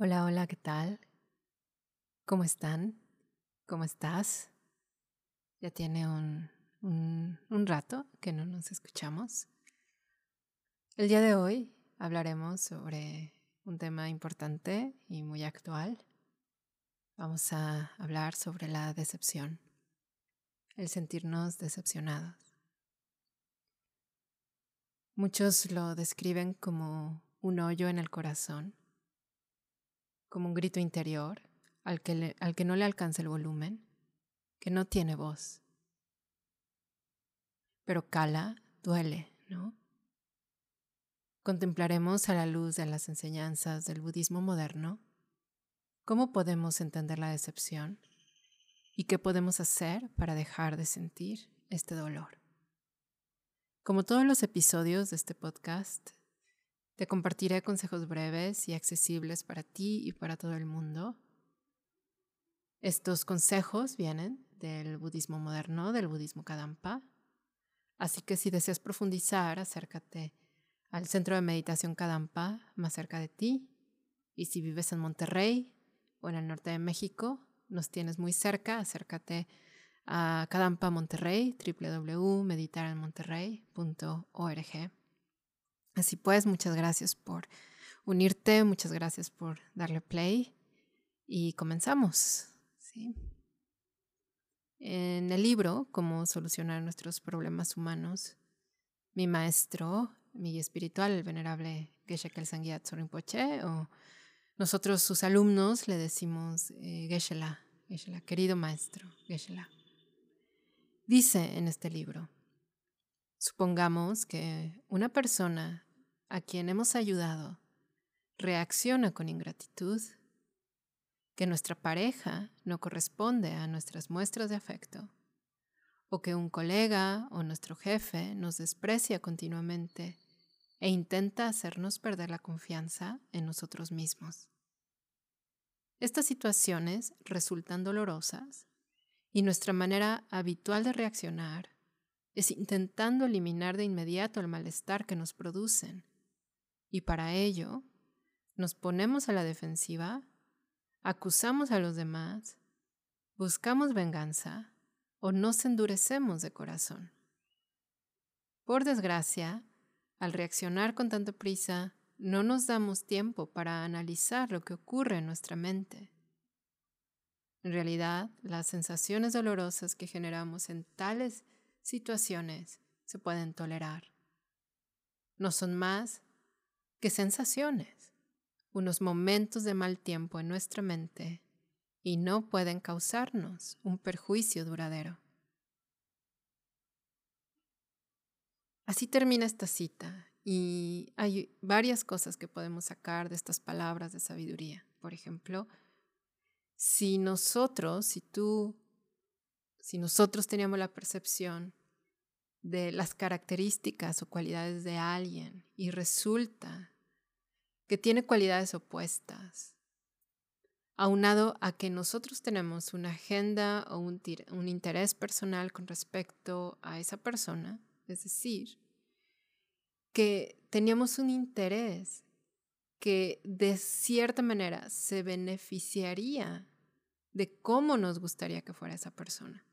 Hola, hola, ¿qué tal? ¿Cómo están? ¿Cómo estás? Ya tiene un, un, rato que no nos escuchamos. El día de hoy hablaremos sobre un tema importante y muy actual. Vamos a hablar sobre la decepción, el sentirnos decepcionados. Muchos lo describen como un hoyo en el corazón como un grito interior al que, al que no le alcanza el volumen, que no tiene voz. Pero cala, duele, ¿no? Contemplaremos a la luz de las enseñanzas del budismo moderno cómo podemos entender la decepción y qué podemos hacer para dejar de sentir este dolor. Como todos los episodios de este podcast, te compartiré consejos breves y accesibles para ti y para todo el mundo. Estos consejos vienen del budismo moderno, del budismo Kadampa. Así que si deseas profundizar, acércate al centro de meditación Kadampa más cerca de ti. Y si vives en Monterrey o en el norte de México, nos tienes muy cerca, acércate a Kadampa Monterrey, www.meditarenmonterrey.org. Así pues, muchas gracias por unirte, muchas gracias por darle play y comenzamos. En el libro, Cómo solucionar nuestros problemas humanos, mi maestro, mi espiritual, el venerable Geshe Kelsang Rinpoche, o nosotros sus alumnos le decimos eh, Geshe-la, querido maestro, Geshe-la. Dice en este libro, supongamos que una persona a quien hemos ayudado reacciona con ingratitud, que nuestra pareja no corresponde a nuestras muestras de afecto, o que un colega o nuestro jefe nos desprecia continuamente e intenta hacernos perder la confianza en nosotros mismos. Estas situaciones resultan dolorosas y nuestra manera habitual de reaccionar es intentando eliminar de inmediato el malestar que nos producen y para ello nos ponemos a la defensiva, acusamos a los demás, buscamos venganza o nos endurecemos de corazón. Por desgracia, al reaccionar con tanta prisa, no nos damos tiempo para analizar lo que ocurre en nuestra mente. En realidad, las sensaciones dolorosas que generamos en tales situaciones se pueden tolerar. No son más que sensaciones, unos momentos de mal tiempo en nuestra mente y no pueden causarnos un perjuicio duradero. Así termina esta cita y hay varias cosas que podemos sacar de estas palabras de sabiduría. Por ejemplo, si nosotros, si tú, si nosotros teníamos la percepción de las características o cualidades de alguien y resulta que tiene cualidades opuestas, aunado a que nosotros tenemos una agenda o un, un interés personal con respecto a esa persona, es decir, que teníamos un interés que de cierta manera se beneficiaría de cómo nos gustaría que fuera esa persona.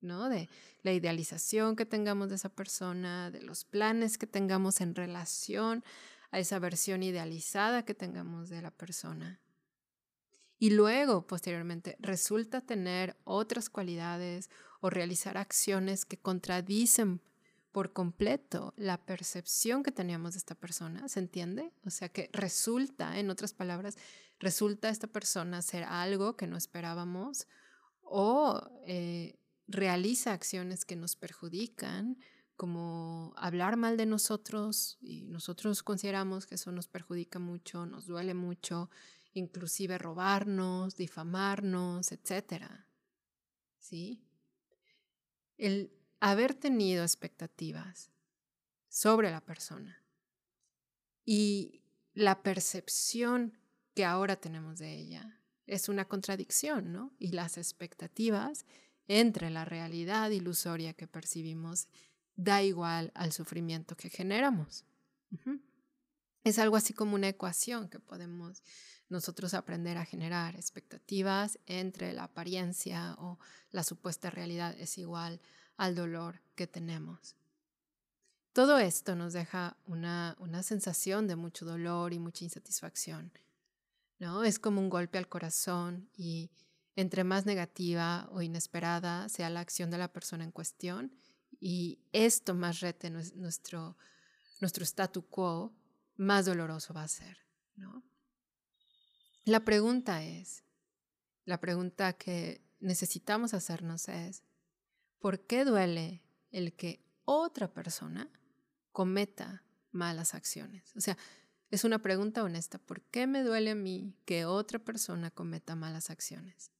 ¿No? De la idealización que tengamos de esa persona, de los planes que tengamos en relación a esa versión idealizada que tengamos de la persona. Y luego, posteriormente, resulta tener otras cualidades o realizar acciones que contradicen por completo la percepción que teníamos de esta persona, ¿se entiende? O sea que resulta, en otras palabras, resulta esta persona ser algo que no esperábamos o eh, realiza acciones que nos perjudican, como hablar mal de nosotros, y nosotros consideramos que eso nos perjudica mucho, nos duele mucho, inclusive robarnos, difamarnos, etc. ¿Sí? El haber tenido expectativas sobre la persona y la percepción que ahora tenemos de ella es una contradicción, ¿no? Y las expectativas entre la realidad ilusoria que percibimos da igual al sufrimiento que generamos. Es algo así como una ecuación que podemos nosotros aprender a generar expectativas entre la apariencia o la supuesta realidad es igual al dolor que tenemos. Todo esto nos deja una, una sensación de mucho dolor y mucha insatisfacción. ¿no? Es como un golpe al corazón y entre más negativa o inesperada sea la acción de la persona en cuestión y esto más rete nuestro, nuestro statu quo, más doloroso va a ser. La pregunta es, la pregunta que necesitamos hacernos es, ¿por qué duele el que otra persona cometa malas acciones? O sea, es una pregunta honesta. ¿Por qué me duele a mí que otra persona cometa malas acciones?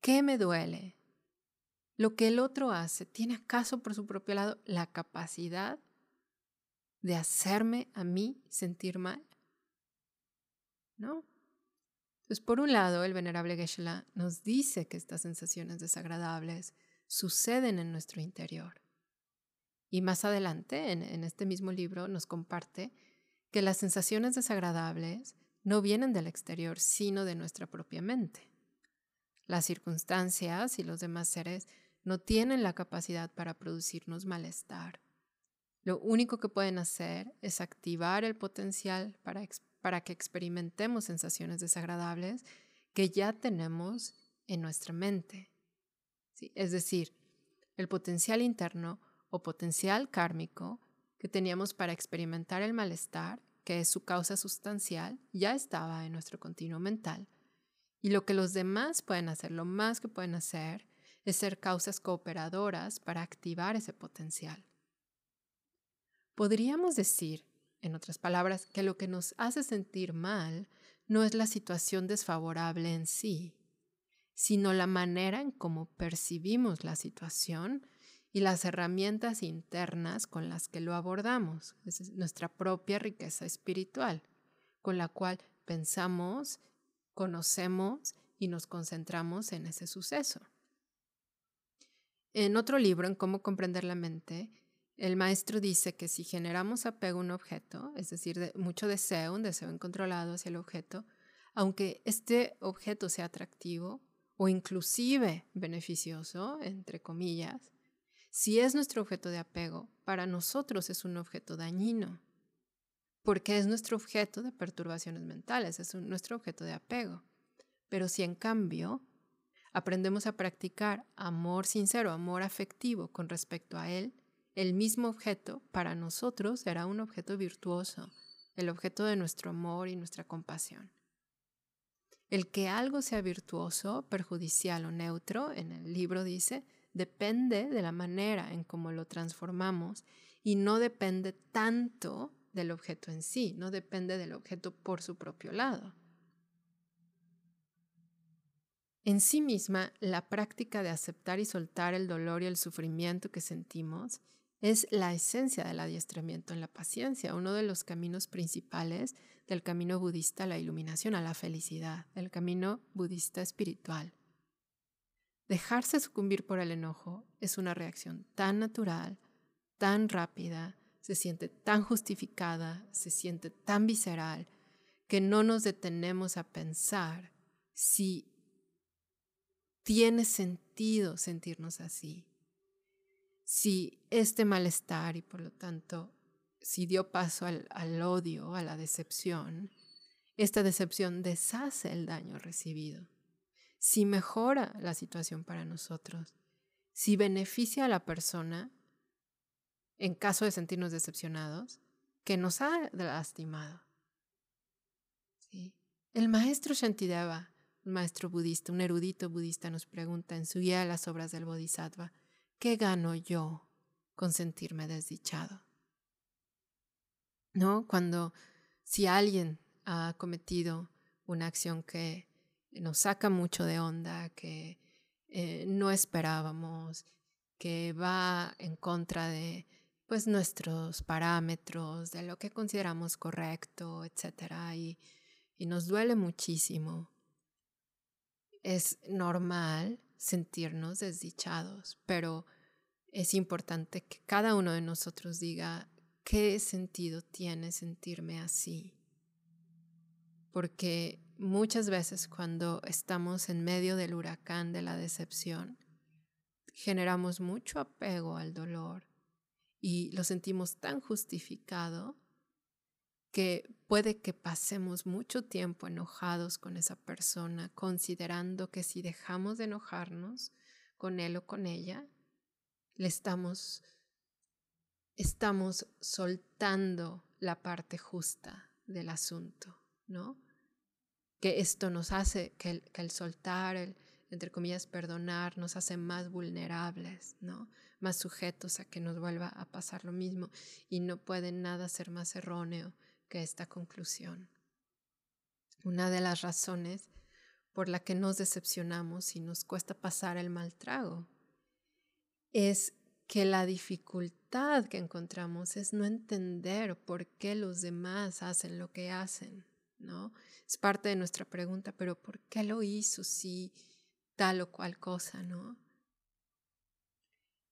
¿Qué me duele? ¿Lo que el otro hace tiene acaso por su propio lado la capacidad de hacerme a mí sentir mal? ¿No? Entonces, por un lado, el venerable Geshe nos dice que estas sensaciones desagradables suceden en nuestro interior. Y más adelante, en este mismo libro, nos comparte que las sensaciones desagradables no vienen del exterior, sino de nuestra propia mente. Las circunstancias y los demás seres no tienen la capacidad para producirnos malestar. Lo único que pueden hacer es activar el potencial para, que experimentemos sensaciones desagradables que ya tenemos en nuestra mente. Es decir, el potencial interno o potencial kármico que teníamos para experimentar el malestar, que es su causa sustancial, ya estaba en nuestro continuo mental. Y lo que los demás pueden hacer, lo más que pueden hacer, es ser causas cooperadoras para activar ese potencial. Podríamos decir, en otras palabras, que lo que nos hace sentir mal no es la situación desfavorable en sí, sino la manera en cómo percibimos la situación y las herramientas internas con las que lo abordamos. es nuestra propia riqueza espiritual, con la cual pensamos, conocemos y nos concentramos en ese suceso. En otro libro, en Cómo comprender la mente, el maestro dice que si generamos apego a un objeto, es decir, mucho deseo, un deseo incontrolado hacia el objeto, aunque este objeto sea atractivo o inclusive beneficioso, entre comillas, si es nuestro objeto de apego, para nosotros es un objeto dañino, porque es nuestro objeto de perturbaciones mentales, es nuestro objeto de apego. Pero si en cambio aprendemos a practicar amor sincero, amor afectivo con respecto a él, el mismo objeto para nosotros será un objeto virtuoso, el objeto de nuestro amor y nuestra compasión. El que algo sea virtuoso, perjudicial o neutro, en el libro dice, depende de la manera en cómo lo transformamos y no depende tanto del objeto en sí, no depende del objeto por su propio lado. En sí misma, la práctica de aceptar y soltar el dolor y el sufrimiento que sentimos es la esencia del adiestramiento en la paciencia, uno de los caminos principales del camino budista a la iluminación, a la felicidad, el camino budista espiritual. Dejarse sucumbir por el enojo es una reacción tan natural, tan rápida, se siente tan justificada, se siente tan visceral, que no nos detenemos a pensar si tiene sentido sentirnos así, si este malestar y por lo tanto si dio paso al, al odio, a la decepción, esta decepción deshace el daño recibido. Si mejora la situación para nosotros, si beneficia a la persona en caso de sentirnos decepcionados, que nos ha lastimado. El maestro Shantideva, un maestro budista, un erudito budista, nos pregunta en su guía de las obras del Bodhisattva, ¿qué gano yo con sentirme desdichado? ¿No? Cuando si alguien ha cometido una acción que nos saca mucho de onda, que eh, no esperábamos, que va en contra de pues nuestros parámetros, de lo que consideramos correcto, etc. Y, y nos duele muchísimo. Es normal sentirnos desdichados, pero es importante que cada uno de nosotros diga qué sentido tiene sentirme así. porque muchas veces cuando estamos en medio del huracán de la decepción, generamos mucho apego al dolor y lo sentimos tan justificado que puede que pasemos mucho tiempo enojados con esa persona, considerando que si dejamos de enojarnos con él o con ella, le estamos, estamos soltando la parte justa del asunto, ¿no? Que esto nos hace, que el, que el soltar, el, entre comillas, perdonar, nos hace más vulnerables, ¿no? Más sujetos a que nos vuelva a pasar lo mismo. Y no puede nada ser más erróneo que esta conclusión. Una de las razones por la que nos decepcionamos y nos cuesta pasar el mal trago es que la dificultad que encontramos es no entender por qué los demás hacen lo que hacen, ¿no? Es parte de nuestra pregunta, pero ¿por qué lo hizo si tal o cual cosa, ¿no?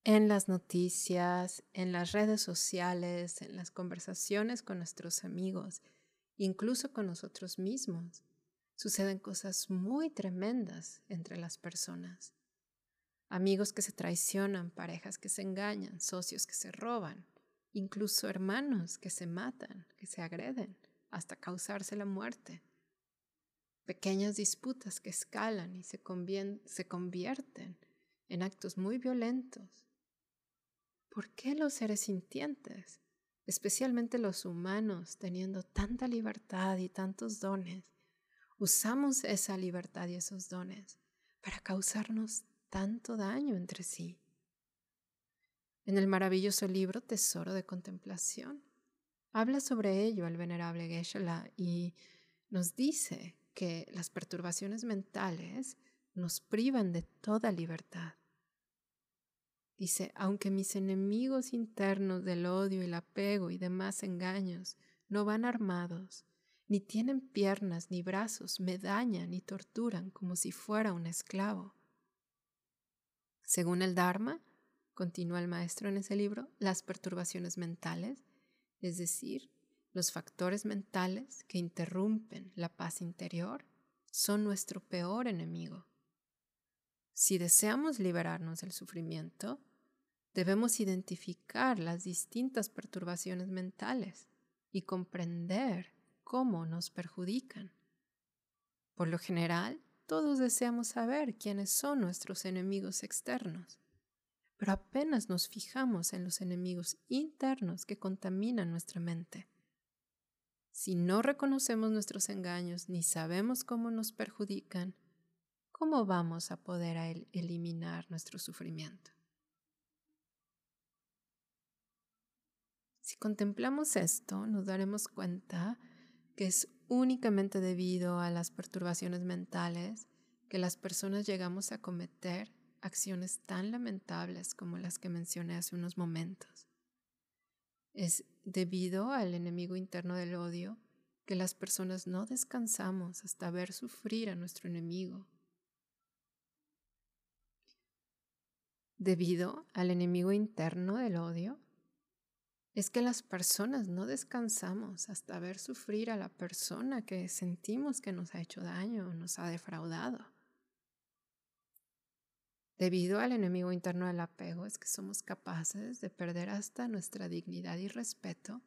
En las noticias, en las redes sociales, en las conversaciones con nuestros amigos, incluso con nosotros mismos, suceden cosas muy tremendas entre las personas. Amigos que se traicionan, parejas que se engañan, socios que se roban, incluso hermanos que se matan, que se agreden, hasta causarse la muerte. Pequeñas disputas que escalan y se, convierten en actos muy violentos. ¿Por qué los seres sintientes, especialmente los humanos, teniendo tanta libertad y tantos dones, usamos esa libertad y esos dones para causarnos tanto daño entre sí. En el maravilloso libro Tesoro de Contemplación, habla sobre ello el venerable Geshe-la y nos dice que las perturbaciones mentales nos privan de toda libertad. Dice, aunque mis enemigos internos del odio, el apego y demás engaños no van armados, ni tienen piernas ni brazos, me dañan y torturan como si fuera un esclavo. Según el Dharma, continúa el maestro en ese libro, las perturbaciones mentales, es decir, los factores mentales que interrumpen la paz interior, son nuestro peor enemigo. Si deseamos liberarnos del sufrimiento, debemos identificar las distintas perturbaciones mentales y comprender cómo nos perjudican. Por lo general, todos deseamos saber quiénes son nuestros enemigos externos, pero apenas nos fijamos en los enemigos internos que contaminan nuestra mente. Si no reconocemos nuestros engaños ni sabemos cómo nos perjudican, ¿cómo vamos a poder eliminar nuestro sufrimiento? Si contemplamos esto, nos daremos cuenta que es únicamente debido a las perturbaciones mentales que las personas llegamos a cometer acciones tan lamentables como las que mencioné hace unos momentos. Es debido al enemigo interno del odio que las personas no descansamos hasta ver sufrir a nuestro enemigo. Debido al enemigo interno del odio, es que las personas no descansamos hasta ver sufrir a la persona que sentimos que nos ha hecho daño o nos ha defraudado. Debido al enemigo interno del apego es que somos capaces de perder hasta nuestra dignidad y respeto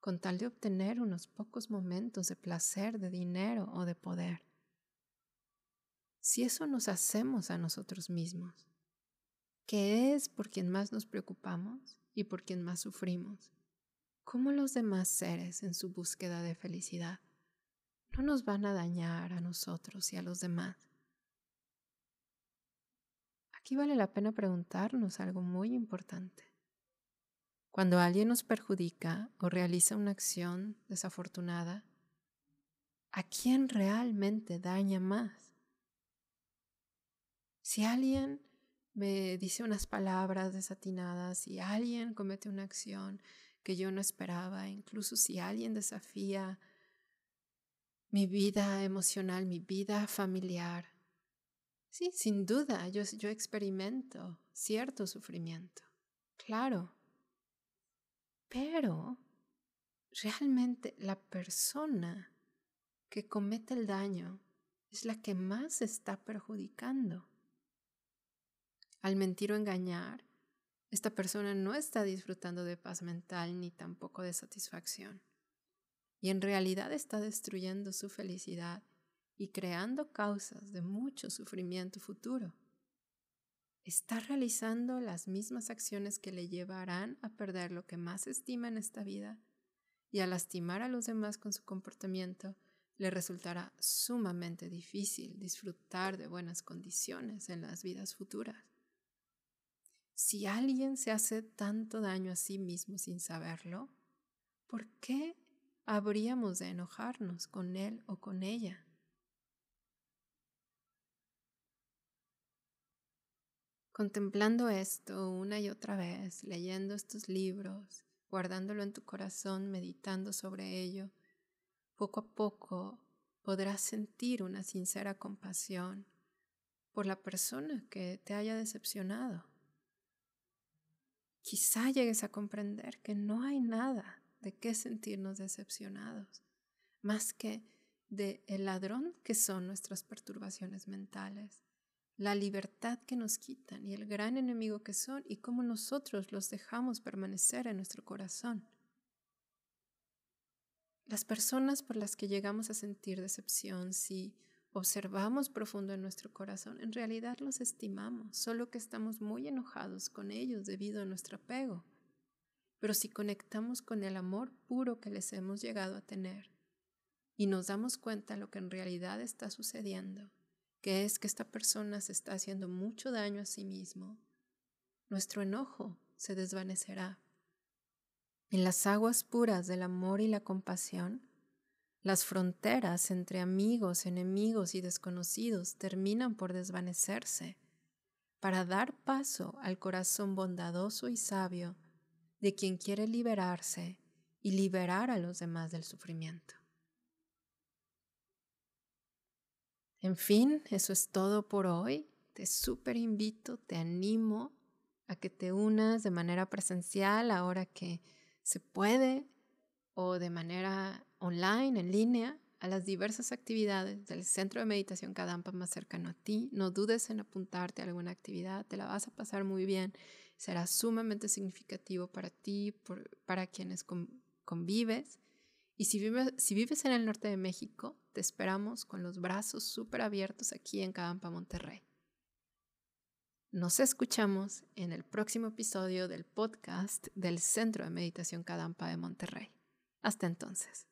con tal de obtener unos pocos momentos de placer, de dinero o de poder. Si eso nos hacemos a nosotros mismos, ¿qué es por quien más nos preocupamos? y por quien más sufrimos, ¿cómo los demás seres en su búsqueda de felicidad no nos van a dañar a nosotros y a los demás? Aquí vale la pena preguntarnos algo muy importante. Cuando alguien nos perjudica o realiza una acción desafortunada, ¿a quién realmente daña más? Si alguien me dice unas palabras desatinadas, y alguien comete una acción que yo no esperaba, incluso si alguien desafía mi vida emocional, mi vida familiar. Sí, sin duda, yo, yo experimento cierto sufrimiento, claro. Pero realmente la persona que comete el daño es la que más está perjudicando. Al mentir o engañar, esta persona no está disfrutando de paz mental ni tampoco de satisfacción. Y en realidad está destruyendo su felicidad y creando causas de mucho sufrimiento futuro. Está realizando las mismas acciones que le llevarán a perder lo que más estima en esta vida y a lastimar a los demás con su comportamiento le resultará sumamente difícil disfrutar de buenas condiciones en las vidas futuras. Si alguien se hace tanto daño a sí mismo sin saberlo, ¿por qué habríamos de enojarnos con él o con ella? Contemplando esto una y otra vez, leyendo estos libros, guardándolo en tu corazón, meditando sobre ello, poco a poco podrás sentir una sincera compasión por la persona que te haya decepcionado. Quizá llegues a comprender que no hay nada de qué sentirnos decepcionados, más que de el ladrón que son nuestras perturbaciones mentales, la libertad que nos quitan y el gran enemigo que son y cómo nosotros los dejamos permanecer en nuestro corazón. Las personas por las que llegamos a sentir decepción, si observamos profundo en nuestro corazón, en realidad los estimamos, solo que estamos muy enojados con ellos debido a nuestro apego. Pero si conectamos con el amor puro que les hemos llegado a tener y nos damos cuenta de lo que en realidad está sucediendo, que es que esta persona se está haciendo mucho daño a sí mismo, nuestro enojo se desvanecerá. En las aguas puras del amor y la compasión, las fronteras entre amigos, enemigos y desconocidos terminan por desvanecerse para dar paso al corazón bondadoso y sabio de quien quiere liberarse y liberar a los demás del sufrimiento. En fin, eso es todo por hoy. Te súper invito, te animo a que te unas de manera presencial ahora que se puede o de manera online, en línea, a las diversas actividades del centro de meditación Kadampa más cercano a ti. No dudes en apuntarte a alguna actividad, te la vas a pasar muy bien. Será sumamente significativo para ti, para quienes convives. Y si vives, si vives en el norte de México, te esperamos con los brazos súper abiertos aquí en Kadampa, Monterrey. Nos escuchamos en el próximo episodio del podcast del Centro de Meditación Kadampa de Monterrey. Hasta entonces.